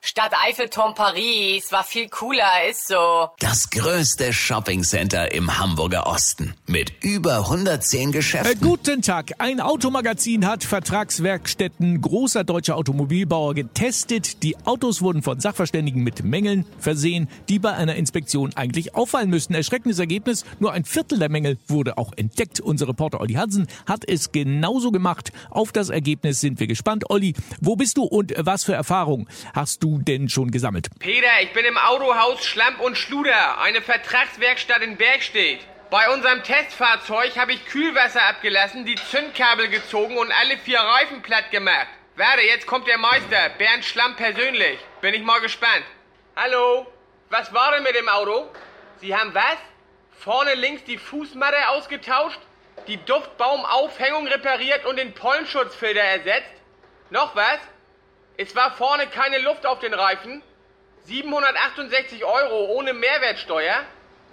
Stadt Eiffelturm Paris war viel cooler, ist so. Das größte Shoppingcenter im Hamburger Osten mit über 110 Äh, Geschäften. guten Tag. Ein Automagazin hat Vertragswerkstätten großer deutscher Automobilbauer getestet. Die Autos wurden von Sachverständigen mit Mängeln versehen, die bei einer Inspektion eigentlich auffallen müssten. Erschreckendes Ergebnis, nur ein Viertel der Mängel wurde auch entdeckt. Unser Reporter Olli Hansen hat es genauso gemacht. Auf das Ergebnis sind wir gespannt. Olli, wo bist du und was für Erfahrungen hast du denn schon gesammelt? Peter, ich bin im Autohaus Schlamp und Schluder, eine Vertragswerkstatt in Bergstedt. Bei unserem Testfahrzeug habe ich Kühlwasser abgelassen, die Zündkabel gezogen und alle vier Reifen platt gemacht. Warte, jetzt kommt der Meister, Bernd Schlamm persönlich. Bin ich mal gespannt. Hallo, was war denn mit dem Auto? Sie haben was? Vorne links die Fußmatte ausgetauscht, die Duftbaumaufhängung repariert und den Pollenschutzfilter ersetzt? Noch was? Es war vorne keine Luft auf den Reifen. 768 Euro ohne Mehrwertsteuer.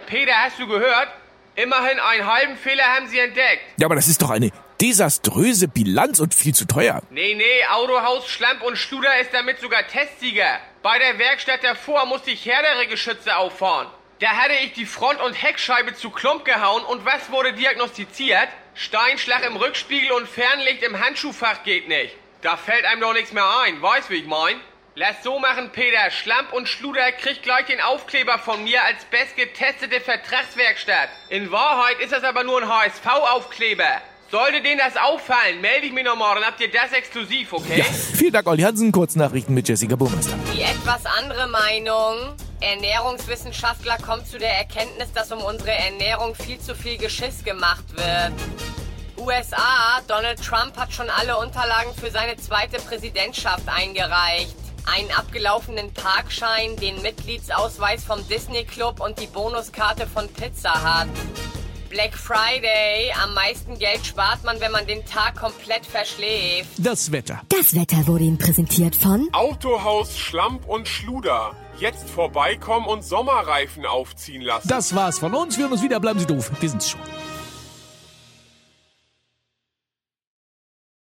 Peter, hast du gehört? Immerhin einen halben Fehler haben sie entdeckt. Ja, aber das ist doch eine desaströse Bilanz und viel zu teuer. Nee, nee, Autohaus Schlamp und Studer ist damit sogar Testsieger. Bei der Werkstatt davor musste ich härtere Geschütze auffahren. Da hatte ich die Front- und Heckscheibe zu Klump gehauen und was wurde diagnostiziert? Steinschlag im Rückspiegel und Fernlicht im Handschuhfach geht nicht. Da fällt einem doch nichts mehr ein, weißt wie ich mein? Lass so machen, Peter. Schlamp und Schluder kriegt gleich den Aufkleber von mir als bestgetestete Vertragswerkstatt. In Wahrheit ist das aber nur ein HSV-Aufkleber. Sollte denen das auffallen, melde ich mich nochmal, dann habt ihr das exklusiv, okay? Ja, vielen Dank, Olli Hansen. Kurznachrichten mit Jessica Burmeister. Die etwas andere Meinung. Ernährungswissenschaftler kommen zu der Erkenntnis, dass um unsere Ernährung viel zu viel Geschiss gemacht wird. USA, Donald Trump hat schon alle Unterlagen für seine zweite Präsidentschaft eingereicht. Einen abgelaufenen Parkschein, den Mitgliedsausweis vom Disney Club und die Bonuskarte von Pizza Hut. Black Friday, am meisten Geld spart man, wenn man den Tag komplett verschläft. Das Wetter. Das Wetter wurde Ihnen präsentiert von Autohaus Schlamp und Schluder. Jetzt vorbeikommen und Sommerreifen aufziehen lassen. Das war's von uns. Wir hören uns wieder. Bleiben Sie doof. Wir sind's schon.